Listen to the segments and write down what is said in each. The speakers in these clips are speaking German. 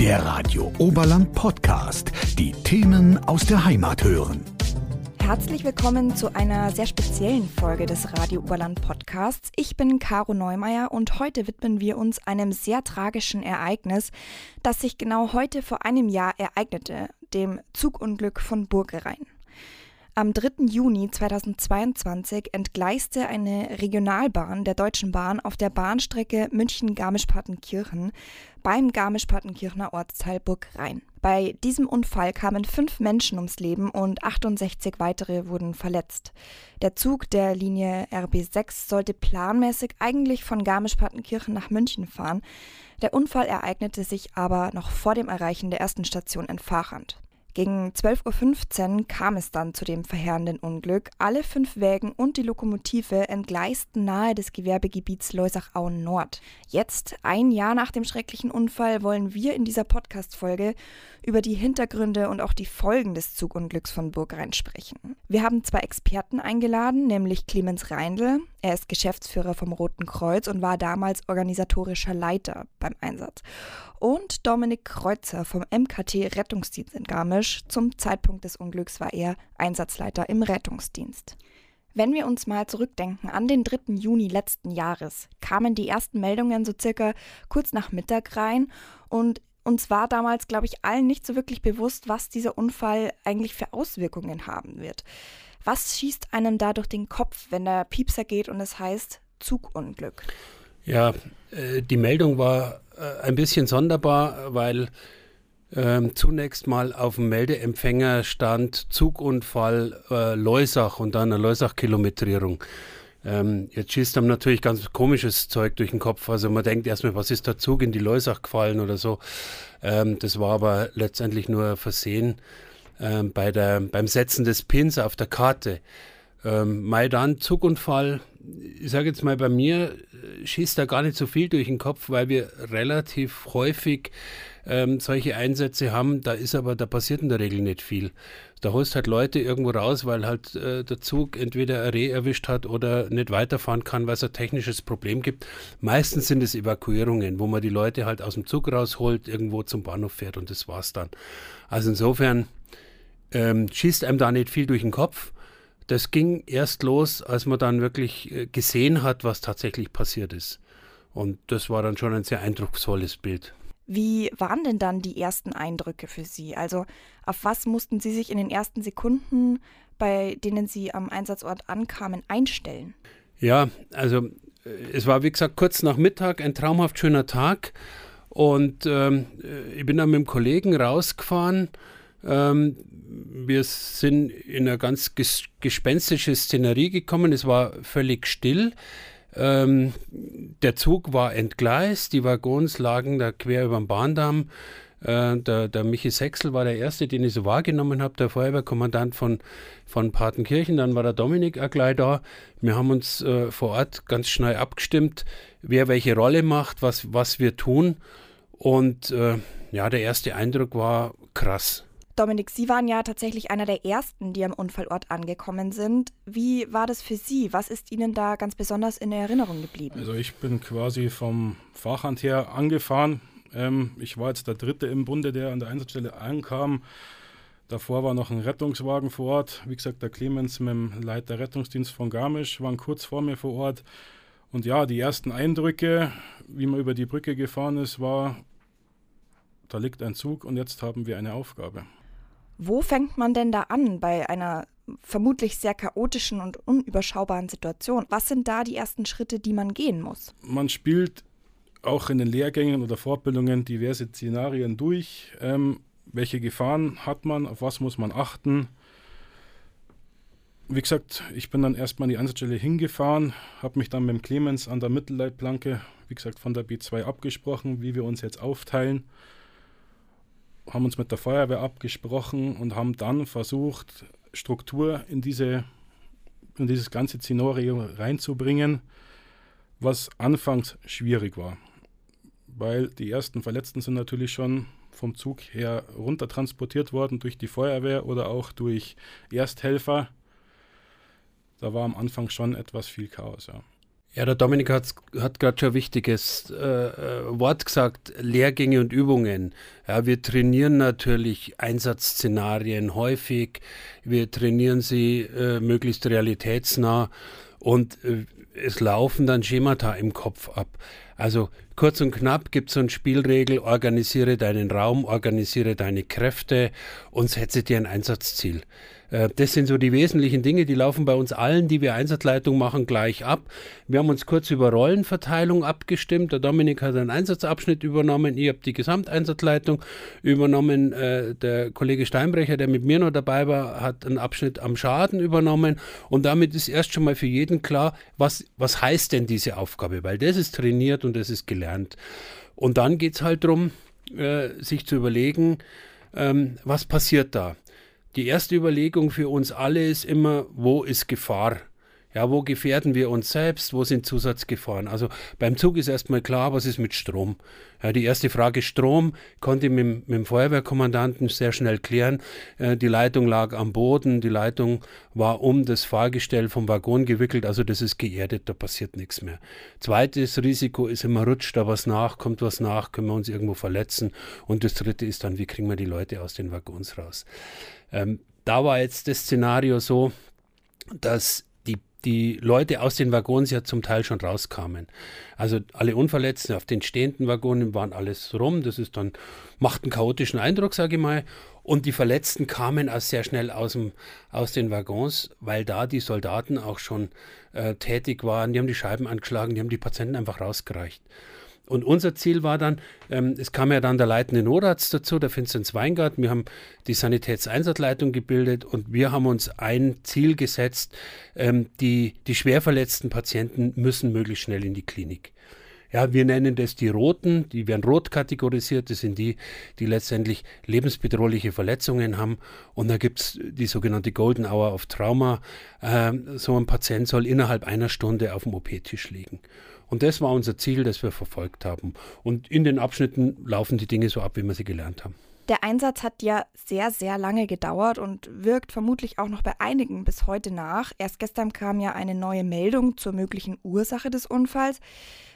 Der Radio Oberland Podcast. Die Themen aus der Heimat hören. Herzlich willkommen zu einer sehr speziellen Folge des Radio Oberland Podcasts. Ich bin Caro Neumeier und heute widmen wir uns einem sehr tragischen Ereignis, das sich genau heute vor einem Jahr ereignete, dem Zugunglück von Burgerein. Am 3. Juni 2022 entgleiste eine Regionalbahn der Deutschen Bahn auf der Bahnstrecke München-Garmisch-Partenkirchen beim Garmisch-Partenkirchener Ortsteil Burgrhein. Bei diesem Unfall kamen fünf Menschen ums Leben und 68 weitere wurden verletzt. Der Zug der Linie RB6 sollte planmäßig eigentlich von Garmisch-Partenkirchen nach München fahren. Der Unfall ereignete sich aber noch vor dem Erreichen der ersten Station in Fahrrand. Gegen 12.15 Uhr kam es dann zu dem verheerenden Unglück. Alle fünf Wägen und die Lokomotive entgleisten nahe des Gewerbegebiets Leusach-Auen Nord. Jetzt, ein Jahr nach dem schrecklichen Unfall, wollen wir in dieser Podcast-Folge über die Hintergründe und auch die Folgen des Zugunglücks von Burgrhein sprechen. Wir haben zwei Experten eingeladen, nämlich Clemens Reindl. Er ist Geschäftsführer vom Roten Kreuz und war damals organisatorischer Leiter beim Einsatz und Dominik Kreuzer vom MKT Rettungsdienst in Garmisch. Zum Zeitpunkt des Unglücks war er Einsatzleiter im Rettungsdienst. Wenn wir uns mal zurückdenken an den 3. Juni letzten Jahres, kamen die ersten Meldungen so circa kurz nach Mittag rein und uns war damals, glaube ich, allen nicht so wirklich bewusst, was dieser Unfall eigentlich für Auswirkungen haben wird. Was schießt einem da durch den Kopf, wenn der Piepser geht und es heißt Zugunglück? Ja, äh, die Meldung war äh, ein bisschen sonderbar, weil ähm, zunächst mal auf dem Meldeempfänger stand Zugunfall äh, Leusach und dann eine Leusach-Kilometrierung. Ähm, jetzt schießt einem natürlich ganz komisches Zeug durch den Kopf. Also man denkt erstmal, was ist der Zug in die Leusach gefallen oder so. Ähm, das war aber letztendlich nur Versehen ähm, bei der, beim Setzen des Pins auf der Karte. Ähm, Maidan, Zugunfall, ich sage jetzt mal, bei mir äh, schießt da gar nicht so viel durch den Kopf, weil wir relativ häufig ähm, solche Einsätze haben. Da ist aber, da passiert in der Regel nicht viel. Da holst halt Leute irgendwo raus, weil halt äh, der Zug entweder ein Reh erwischt hat oder nicht weiterfahren kann, weil es ein technisches Problem gibt. Meistens sind es Evakuierungen, wo man die Leute halt aus dem Zug rausholt, irgendwo zum Bahnhof fährt und das war's dann. Also insofern ähm, schießt einem da nicht viel durch den Kopf. Das ging erst los, als man dann wirklich äh, gesehen hat, was tatsächlich passiert ist. Und das war dann schon ein sehr eindrucksvolles Bild. Wie waren denn dann die ersten Eindrücke für Sie? Also auf was mussten Sie sich in den ersten Sekunden, bei denen Sie am Einsatzort ankamen, einstellen? Ja, also äh, es war wie gesagt kurz nach Mittag, ein traumhaft schöner Tag. Und ähm, äh, ich bin dann mit einem Kollegen rausgefahren ähm, wir sind in eine ganz ges gespenstische Szenerie gekommen. Es war völlig still. Ähm, der Zug war entgleist, die Waggons lagen da quer über dem Bahndamm. Äh, der, der Michi Sechsel war der Erste, den ich so wahrgenommen habe, der Feuerwehrkommandant von, von Partenkirchen. Dann war der Dominik auch gleich da. Wir haben uns äh, vor Ort ganz schnell abgestimmt, wer welche Rolle macht, was, was wir tun. Und äh, ja, der erste Eindruck war krass. Dominik, Sie waren ja tatsächlich einer der ersten, die am Unfallort angekommen sind. Wie war das für Sie? Was ist Ihnen da ganz besonders in Erinnerung geblieben? Also ich bin quasi vom Fachhand her angefahren. Ähm, ich war jetzt der Dritte im Bunde, der an der Einsatzstelle ankam. Davor war noch ein Rettungswagen vor Ort. Wie gesagt, der Clemens mit dem Leiter Rettungsdienst von Garmisch waren kurz vor mir vor Ort. Und ja, die ersten Eindrücke, wie man über die Brücke gefahren ist, war, da liegt ein Zug und jetzt haben wir eine Aufgabe. Wo fängt man denn da an bei einer vermutlich sehr chaotischen und unüberschaubaren Situation? Was sind da die ersten Schritte, die man gehen muss? Man spielt auch in den Lehrgängen oder Fortbildungen diverse Szenarien durch. Ähm, welche Gefahren hat man? Auf was muss man achten? Wie gesagt, ich bin dann erstmal an die Einsatzstelle hingefahren, habe mich dann mit dem Clemens an der Mittelleitplanke, wie gesagt, von der B2 abgesprochen, wie wir uns jetzt aufteilen haben uns mit der Feuerwehr abgesprochen und haben dann versucht, Struktur in, diese, in dieses ganze Szenario reinzubringen, was anfangs schwierig war. Weil die ersten Verletzten sind natürlich schon vom Zug her runter transportiert worden durch die Feuerwehr oder auch durch Ersthelfer. Da war am Anfang schon etwas viel Chaos. Ja. Ja, der Dominik hat, hat gerade schon ein wichtiges äh, äh, Wort gesagt, Lehrgänge und Übungen. Ja, wir trainieren natürlich Einsatzszenarien häufig, wir trainieren sie äh, möglichst realitätsnah und äh, es laufen dann Schemata im Kopf ab. Also kurz und knapp gibt es so eine Spielregel, organisiere deinen Raum, organisiere deine Kräfte und setze dir ein Einsatzziel. Äh, das sind so die wesentlichen Dinge, die laufen bei uns allen, die wir Einsatzleitung machen, gleich ab. Wir haben uns kurz über Rollenverteilung abgestimmt. Der Dominik hat einen Einsatzabschnitt übernommen, ich habe die Gesamteinsatzleitung übernommen. Äh, der Kollege Steinbrecher, der mit mir noch dabei war, hat einen Abschnitt am Schaden übernommen. Und damit ist erst schon mal für jeden klar, was, was heißt denn diese Aufgabe, weil das ist trainiert und das ist gelernt. Und dann geht es halt darum, äh, sich zu überlegen, ähm, was passiert da? Die erste Überlegung für uns alle ist immer, wo ist Gefahr? Ja, wo gefährden wir uns selbst? Wo sind Zusatzgefahren? Also beim Zug ist erstmal klar, was ist mit Strom? Ja, die erste Frage Strom konnte ich mit, mit dem Feuerwehrkommandanten sehr schnell klären. Äh, die Leitung lag am Boden, die Leitung war um das Fahrgestell vom Waggon gewickelt, also das ist geerdet, da passiert nichts mehr. Zweites Risiko ist immer, rutscht da was nach, kommt was nach, können wir uns irgendwo verletzen. Und das dritte ist dann, wie kriegen wir die Leute aus den Waggons raus? Ähm, da war jetzt das Szenario so, dass die, die Leute aus den Waggons ja zum Teil schon rauskamen. Also alle Unverletzten auf den stehenden Waggonen waren alles rum. Das ist dann, macht einen chaotischen Eindruck, sage ich mal. Und die Verletzten kamen auch sehr schnell aus, dem, aus den Waggons, weil da die Soldaten auch schon äh, tätig waren. Die haben die Scheiben angeschlagen, die haben die Patienten einfach rausgereicht. Und unser Ziel war dann, ähm, es kam ja dann der leitende Notarzt dazu, der Vinzenz Weingarten. Wir haben die Sanitätseinsatzleitung gebildet und wir haben uns ein Ziel gesetzt, ähm, die, die schwer verletzten Patienten müssen möglichst schnell in die Klinik. Ja, wir nennen das die Roten, die werden rot kategorisiert. Das sind die, die letztendlich lebensbedrohliche Verletzungen haben. Und da gibt es die sogenannte Golden Hour of Trauma. Ähm, so ein Patient soll innerhalb einer Stunde auf dem OP-Tisch liegen. Und das war unser Ziel, das wir verfolgt haben. Und in den Abschnitten laufen die Dinge so ab, wie wir sie gelernt haben. Der Einsatz hat ja sehr, sehr lange gedauert und wirkt vermutlich auch noch bei einigen bis heute nach. Erst gestern kam ja eine neue Meldung zur möglichen Ursache des Unfalls.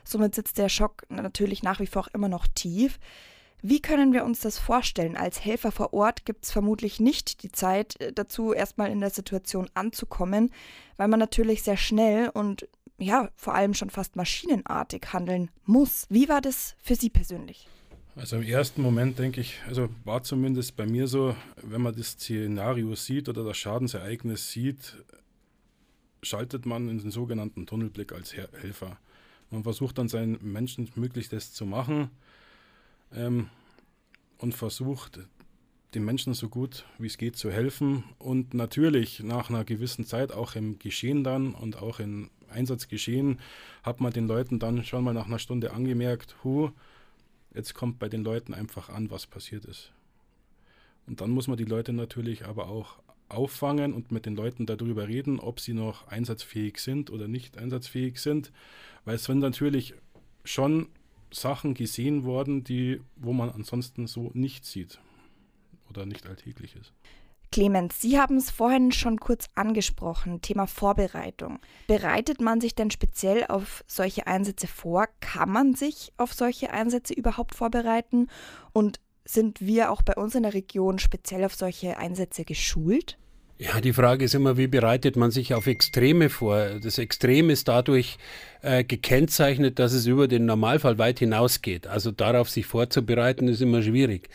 Somit sitzt der Schock natürlich nach wie vor immer noch tief. Wie können wir uns das vorstellen? Als Helfer vor Ort gibt es vermutlich nicht die Zeit äh, dazu, erstmal in der Situation anzukommen, weil man natürlich sehr schnell und ja, vor allem schon fast maschinenartig handeln muss. Wie war das für Sie persönlich? Also im ersten Moment denke ich, also war zumindest bei mir so, wenn man das Szenario sieht oder das Schadensereignis sieht, schaltet man in den sogenannten Tunnelblick als Helfer. Man versucht dann seinen Menschen Möglichstes zu machen ähm, und versucht den Menschen so gut wie es geht zu helfen und natürlich nach einer gewissen Zeit auch im Geschehen dann und auch in Einsatzgeschehen hat man den Leuten dann schon mal nach einer Stunde angemerkt, hu, jetzt kommt bei den Leuten einfach an, was passiert ist. Und dann muss man die Leute natürlich aber auch auffangen und mit den Leuten darüber reden, ob sie noch einsatzfähig sind oder nicht einsatzfähig sind, weil es sind natürlich schon Sachen gesehen worden, die, wo man ansonsten so nicht sieht oder nicht alltäglich ist. Clemens, Sie haben es vorhin schon kurz angesprochen, Thema Vorbereitung. Bereitet man sich denn speziell auf solche Einsätze vor? Kann man sich auf solche Einsätze überhaupt vorbereiten? Und sind wir auch bei uns in der Region speziell auf solche Einsätze geschult? Ja, die Frage ist immer, wie bereitet man sich auf Extreme vor? Das Extrem ist dadurch äh, gekennzeichnet, dass es über den Normalfall weit hinausgeht. Also darauf sich vorzubereiten, ist immer schwierig.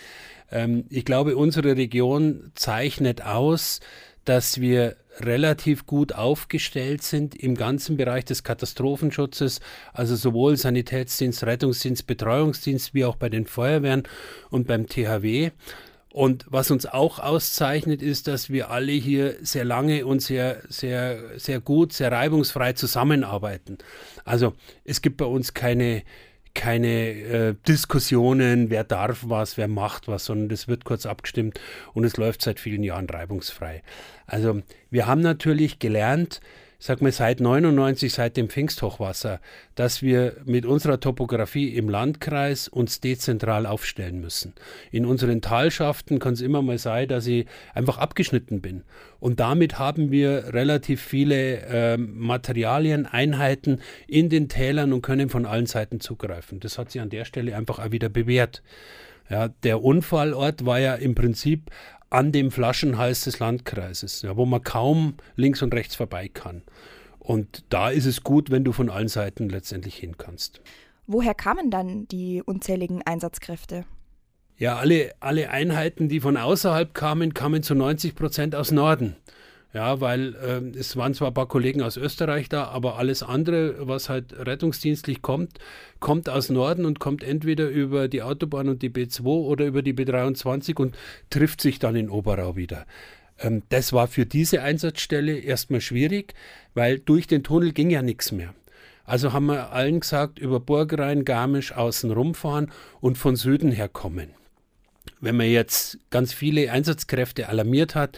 Ähm, ich glaube, unsere Region zeichnet aus, dass wir relativ gut aufgestellt sind im ganzen Bereich des Katastrophenschutzes, also sowohl Sanitätsdienst, Rettungsdienst, Betreuungsdienst wie auch bei den Feuerwehren und beim THW. Und was uns auch auszeichnet, ist, dass wir alle hier sehr lange und sehr, sehr, sehr gut, sehr reibungsfrei zusammenarbeiten. Also es gibt bei uns keine, keine äh, Diskussionen, wer darf was, wer macht was, sondern das wird kurz abgestimmt und es läuft seit vielen Jahren reibungsfrei. Also wir haben natürlich gelernt, sag mal, seit 99, seit dem Pfingsthochwasser, dass wir mit unserer Topografie im Landkreis uns dezentral aufstellen müssen. In unseren Talschaften kann es immer mal sein, dass ich einfach abgeschnitten bin. Und damit haben wir relativ viele äh, Materialien, Einheiten in den Tälern und können von allen Seiten zugreifen. Das hat sich an der Stelle einfach auch wieder bewährt. Ja, der Unfallort war ja im Prinzip an dem Flaschenhals des Landkreises, ja, wo man kaum links und rechts vorbei kann. Und da ist es gut, wenn du von allen Seiten letztendlich hin kannst. Woher kamen dann die unzähligen Einsatzkräfte? Ja, alle, alle Einheiten, die von außerhalb kamen, kamen zu 90 Prozent aus Norden. Ja, weil äh, es waren zwar ein paar Kollegen aus Österreich da, aber alles andere, was halt rettungsdienstlich kommt, kommt aus Norden und kommt entweder über die Autobahn und die B2 oder über die B23 und trifft sich dann in Oberau wieder. Ähm, das war für diese Einsatzstelle erstmal schwierig, weil durch den Tunnel ging ja nichts mehr. Also haben wir allen gesagt, über Burgrein, Garmisch außen rumfahren und von Süden her kommen wenn man jetzt ganz viele Einsatzkräfte alarmiert hat,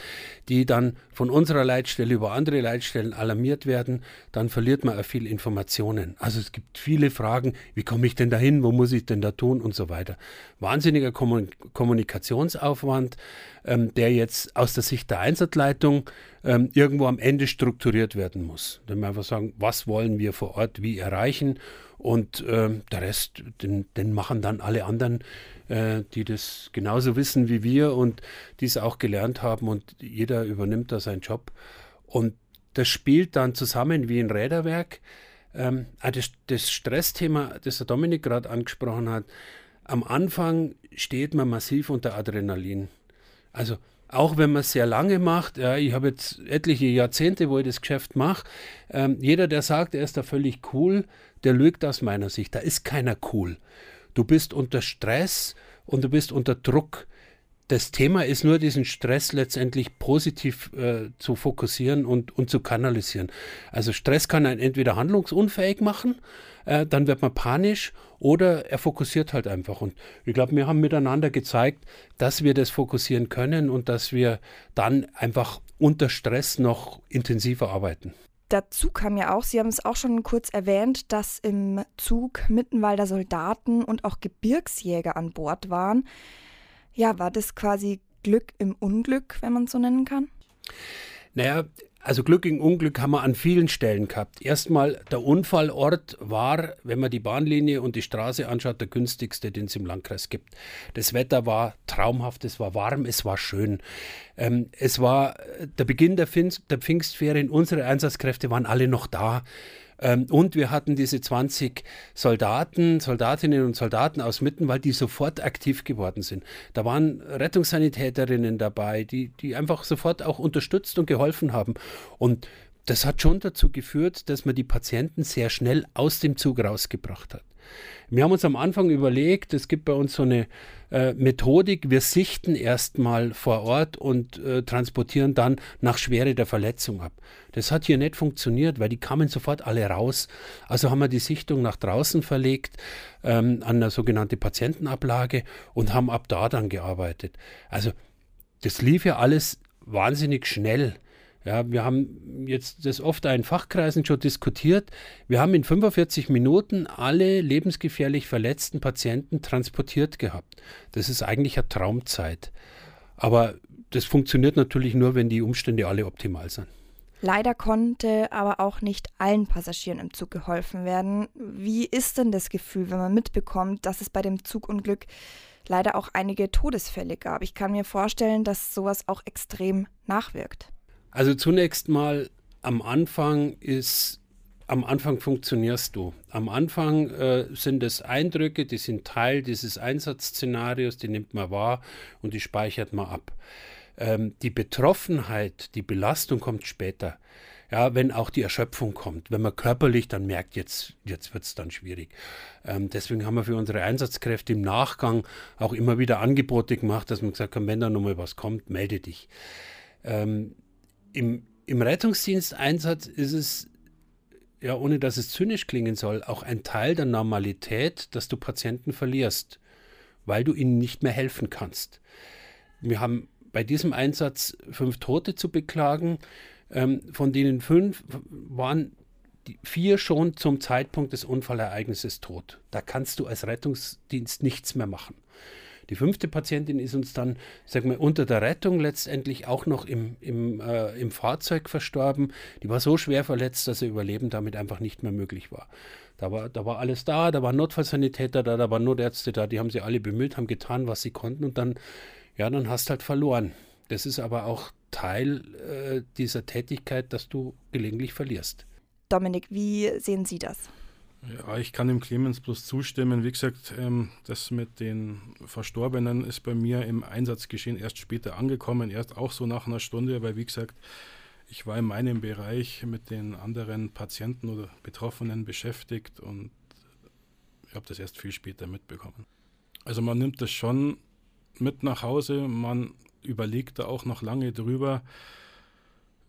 die dann von unserer Leitstelle über andere Leitstellen alarmiert werden, dann verliert man auch viel Informationen. Also es gibt viele Fragen, wie komme ich denn dahin, wo muss ich denn da tun und so weiter. Wahnsinniger Kommunikationsaufwand, ähm, der jetzt aus der Sicht der Einsatzleitung ähm, irgendwo am Ende strukturiert werden muss. Dann wir einfach sagen, was wollen wir vor Ort wie erreichen und ähm, der Rest, den, den machen dann alle anderen äh, die das genauso wissen wie wir und die es auch gelernt haben und jeder übernimmt da seinen Job. Und das spielt dann zusammen wie ein Räderwerk. Ähm, ah, das, das Stressthema, das der Dominik gerade angesprochen hat, am Anfang steht man massiv unter Adrenalin. Also auch wenn man es sehr lange macht, ja, ich habe jetzt etliche Jahrzehnte, wo ich das Geschäft mache, ähm, jeder, der sagt, er ist da völlig cool, der lügt aus meiner Sicht. Da ist keiner cool. Du bist unter Stress und du bist unter Druck. Das Thema ist nur, diesen Stress letztendlich positiv äh, zu fokussieren und, und zu kanalisieren. Also Stress kann einen entweder handlungsunfähig machen, äh, dann wird man panisch oder er fokussiert halt einfach. Und ich glaube, wir haben miteinander gezeigt, dass wir das fokussieren können und dass wir dann einfach unter Stress noch intensiver arbeiten. Dazu kam ja auch, Sie haben es auch schon kurz erwähnt, dass im Zug Mittenwalder Soldaten und auch Gebirgsjäger an Bord waren. Ja, war das quasi Glück im Unglück, wenn man es so nennen kann? Naja, also Glück im Unglück haben wir an vielen Stellen gehabt. Erstmal, der Unfallort war, wenn man die Bahnlinie und die Straße anschaut, der günstigste, den es im Landkreis gibt. Das Wetter war traumhaft, es war warm, es war schön. Ähm, es war der Beginn der, Pfingst, der Pfingstferien, unsere Einsatzkräfte waren alle noch da. Ähm, und wir hatten diese 20 Soldaten, Soldatinnen und Soldaten aus Mittenwald, die sofort aktiv geworden sind. Da waren Rettungssanitäterinnen dabei, die, die einfach sofort auch unterstützt und geholfen haben. Und das hat schon dazu geführt, dass man die Patienten sehr schnell aus dem Zug rausgebracht hat. Wir haben uns am Anfang überlegt, es gibt bei uns so eine äh, Methodik, wir sichten erstmal vor Ort und äh, transportieren dann nach Schwere der Verletzung ab. Das hat hier nicht funktioniert, weil die kamen sofort alle raus. Also haben wir die Sichtung nach draußen verlegt, ähm, an eine sogenannte Patientenablage und haben ab da dann gearbeitet. Also das lief ja alles wahnsinnig schnell. Ja, wir haben jetzt das oft in Fachkreisen schon diskutiert. Wir haben in 45 Minuten alle lebensgefährlich verletzten Patienten transportiert gehabt. Das ist eigentlich eine Traumzeit. Aber das funktioniert natürlich nur, wenn die Umstände alle optimal sind. Leider konnte aber auch nicht allen Passagieren im Zug geholfen werden. Wie ist denn das Gefühl, wenn man mitbekommt, dass es bei dem Zugunglück leider auch einige Todesfälle gab? Ich kann mir vorstellen, dass sowas auch extrem nachwirkt. Also zunächst mal am Anfang ist am Anfang funktionierst du. Am Anfang äh, sind es Eindrücke, die sind Teil dieses Einsatzszenarios, die nimmt man wahr und die speichert man ab. Ähm, die Betroffenheit, die Belastung kommt später. Ja, wenn auch die Erschöpfung kommt, wenn man körperlich dann merkt, jetzt, jetzt wird es dann schwierig. Ähm, deswegen haben wir für unsere Einsatzkräfte im Nachgang auch immer wieder Angebote gemacht, dass man gesagt hat, wenn da nochmal was kommt, melde dich. Ähm, im, Im Rettungsdiensteinsatz ist es, ja, ohne dass es zynisch klingen soll, auch ein Teil der Normalität, dass du Patienten verlierst, weil du ihnen nicht mehr helfen kannst. Wir haben bei diesem Einsatz fünf Tote zu beklagen. Ähm, von denen fünf waren die vier schon zum Zeitpunkt des Unfallereignisses tot. Da kannst du als Rettungsdienst nichts mehr machen. Die fünfte Patientin ist uns dann, sag mal, unter der Rettung letztendlich auch noch im, im, äh, im Fahrzeug verstorben. Die war so schwer verletzt, dass ihr Überleben damit einfach nicht mehr möglich war. Da war, da war alles da, da waren Notfallsanitäter da, da waren Notärzte da, die haben sie alle bemüht, haben getan, was sie konnten und dann, ja, dann hast halt verloren. Das ist aber auch Teil äh, dieser Tätigkeit, dass du gelegentlich verlierst. Dominik, wie sehen Sie das? Ja, ich kann dem Clemens bloß zustimmen. Wie gesagt, ähm, das mit den Verstorbenen ist bei mir im Einsatzgeschehen erst später angekommen, erst auch so nach einer Stunde, weil wie gesagt, ich war in meinem Bereich mit den anderen Patienten oder Betroffenen beschäftigt und ich habe das erst viel später mitbekommen. Also man nimmt das schon mit nach Hause, man überlegt da auch noch lange drüber.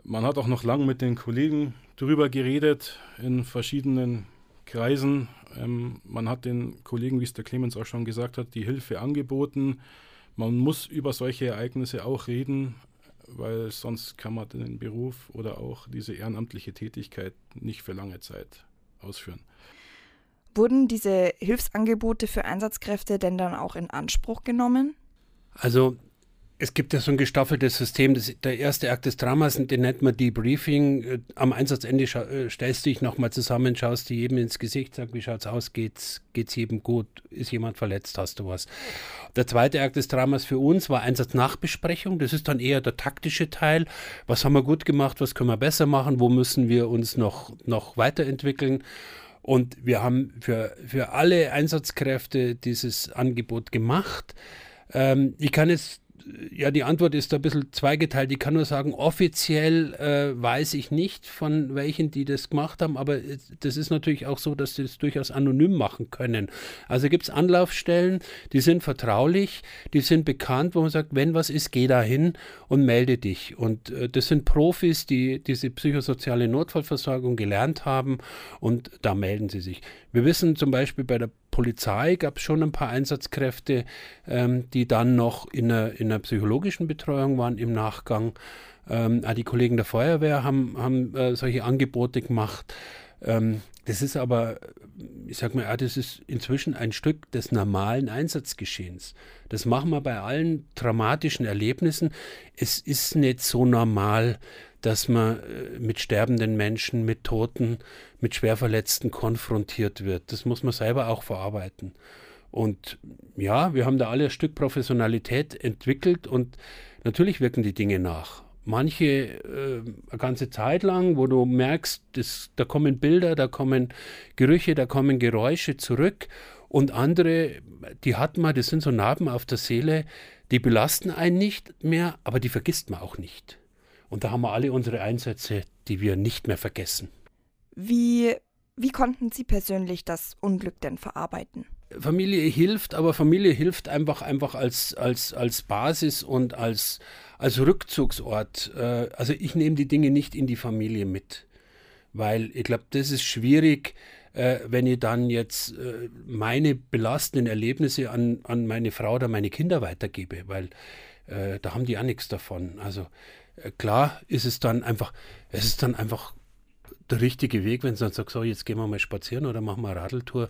Man hat auch noch lange mit den Kollegen drüber geredet in verschiedenen Kreisen. Ähm, man hat den Kollegen, wie es der Clemens auch schon gesagt hat, die Hilfe angeboten. Man muss über solche Ereignisse auch reden, weil sonst kann man den Beruf oder auch diese ehrenamtliche Tätigkeit nicht für lange Zeit ausführen. Wurden diese Hilfsangebote für Einsatzkräfte denn dann auch in Anspruch genommen? Also es gibt ja so ein gestaffeltes System. Das, der erste Akt des Dramas, den nennt man Debriefing. Äh, am Einsatzende äh, stellst du dich nochmal zusammen, schaust dir jedem ins Gesicht, sagst, wie schaut's aus, geht's, geht's jedem gut, ist jemand verletzt, hast du was. Der zweite Akt des Dramas für uns war Einsatznachbesprechung. Das ist dann eher der taktische Teil. Was haben wir gut gemacht, was können wir besser machen, wo müssen wir uns noch, noch weiterentwickeln. Und wir haben für, für alle Einsatzkräfte dieses Angebot gemacht. Ähm, ich kann jetzt ja, die Antwort ist da ein bisschen zweigeteilt. Ich kann nur sagen, offiziell äh, weiß ich nicht, von welchen die das gemacht haben, aber das ist natürlich auch so, dass sie das durchaus anonym machen können. Also gibt es Anlaufstellen, die sind vertraulich, die sind bekannt, wo man sagt, wenn was ist, geh da hin und melde dich. Und äh, das sind Profis, die diese psychosoziale Notfallversorgung gelernt haben und da melden sie sich. Wir wissen zum Beispiel bei der Polizei gab es schon ein paar Einsatzkräfte, ähm, die dann noch in einer, in einer psychologischen Betreuung waren im Nachgang. Ähm, die Kollegen der Feuerwehr haben, haben äh, solche Angebote gemacht. Ähm, das ist aber, ich sag mal, das ist inzwischen ein Stück des normalen Einsatzgeschehens. Das machen wir bei allen dramatischen Erlebnissen. Es ist nicht so normal, dass man äh, mit sterbenden Menschen, mit Toten, mit Schwerverletzten konfrontiert wird. Das muss man selber auch verarbeiten. Und ja, wir haben da alle ein Stück Professionalität entwickelt und natürlich wirken die Dinge nach. Manche äh, eine ganze Zeit lang, wo du merkst, das, da kommen Bilder, da kommen Gerüche, da kommen Geräusche zurück. Und andere, die hat man, das sind so Narben auf der Seele, die belasten einen nicht mehr, aber die vergisst man auch nicht. Und da haben wir alle unsere Einsätze, die wir nicht mehr vergessen. Wie, wie konnten Sie persönlich das Unglück denn verarbeiten? Familie hilft, aber Familie hilft einfach, einfach als, als, als Basis und als, als Rückzugsort. Äh, also ich nehme die Dinge nicht in die Familie mit, weil ich glaube, das ist schwierig, äh, wenn ich dann jetzt äh, meine belastenden Erlebnisse an, an meine Frau oder meine Kinder weitergebe, weil da haben die auch nichts davon. Also äh, klar ist es dann einfach, es ist dann einfach der richtige Weg, wenn du dann sagst, so, jetzt gehen wir mal spazieren oder machen wir eine Radeltour,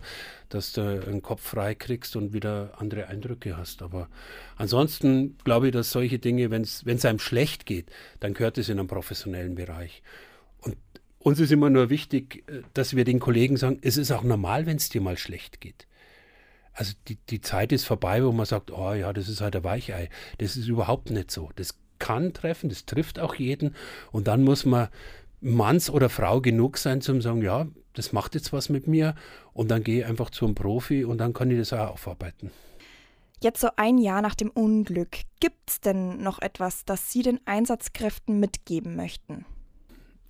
dass du einen Kopf frei kriegst und wieder andere Eindrücke hast. Aber ansonsten glaube ich, dass solche Dinge, wenn es einem schlecht geht, dann gehört es in einen professionellen Bereich. Und uns ist immer nur wichtig, äh, dass wir den Kollegen sagen, es ist auch normal, wenn es dir mal schlecht geht. Also die, die Zeit ist vorbei, wo man sagt, oh ja, das ist halt ein Weichei. Das ist überhaupt nicht so. Das kann treffen, das trifft auch jeden. Und dann muss man Manns oder Frau genug sein, zum sagen, ja, das macht jetzt was mit mir. Und dann gehe ich einfach zum Profi und dann kann ich das auch aufarbeiten. Jetzt so ein Jahr nach dem Unglück, gibt es denn noch etwas, das Sie den Einsatzkräften mitgeben möchten?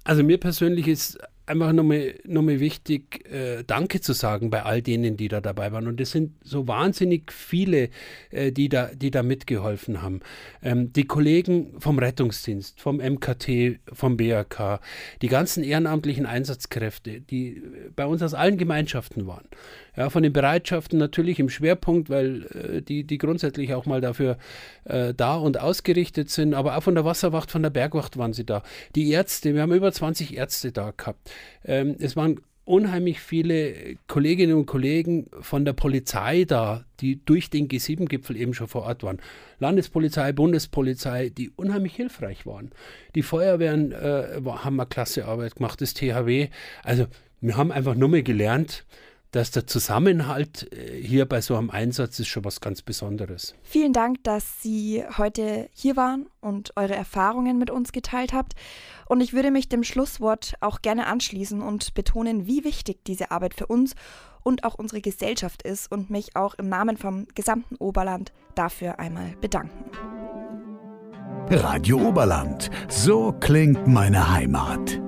Also mir persönlich ist einfach nochmal noch mal wichtig, äh, Danke zu sagen bei all denen, die da dabei waren. Und es sind so wahnsinnig viele, äh, die, da, die da mitgeholfen haben. Ähm, die Kollegen vom Rettungsdienst, vom MKT, vom BAK, die ganzen ehrenamtlichen Einsatzkräfte, die bei uns aus allen Gemeinschaften waren. Ja, von den Bereitschaften natürlich im Schwerpunkt, weil äh, die, die grundsätzlich auch mal dafür äh, da und ausgerichtet sind, aber auch von der Wasserwacht, von der Bergwacht waren sie da. Die Ärzte, wir haben über 20 Ärzte da gehabt. Ähm, es waren unheimlich viele Kolleginnen und Kollegen von der Polizei da, die durch den G7-Gipfel eben schon vor Ort waren. Landespolizei, Bundespolizei, die unheimlich hilfreich waren. Die Feuerwehren äh, haben eine klasse Arbeit gemacht, das THW. Also wir haben einfach nur mehr gelernt, dass der Zusammenhalt äh, hier bei so einem Einsatz ist schon was ganz Besonderes. Vielen Dank, dass Sie heute hier waren und eure Erfahrungen mit uns geteilt habt. Und ich würde mich dem Schlusswort auch gerne anschließen und betonen, wie wichtig diese Arbeit für uns und auch unsere Gesellschaft ist und mich auch im Namen vom gesamten Oberland dafür einmal bedanken. Radio Oberland, so klingt meine Heimat.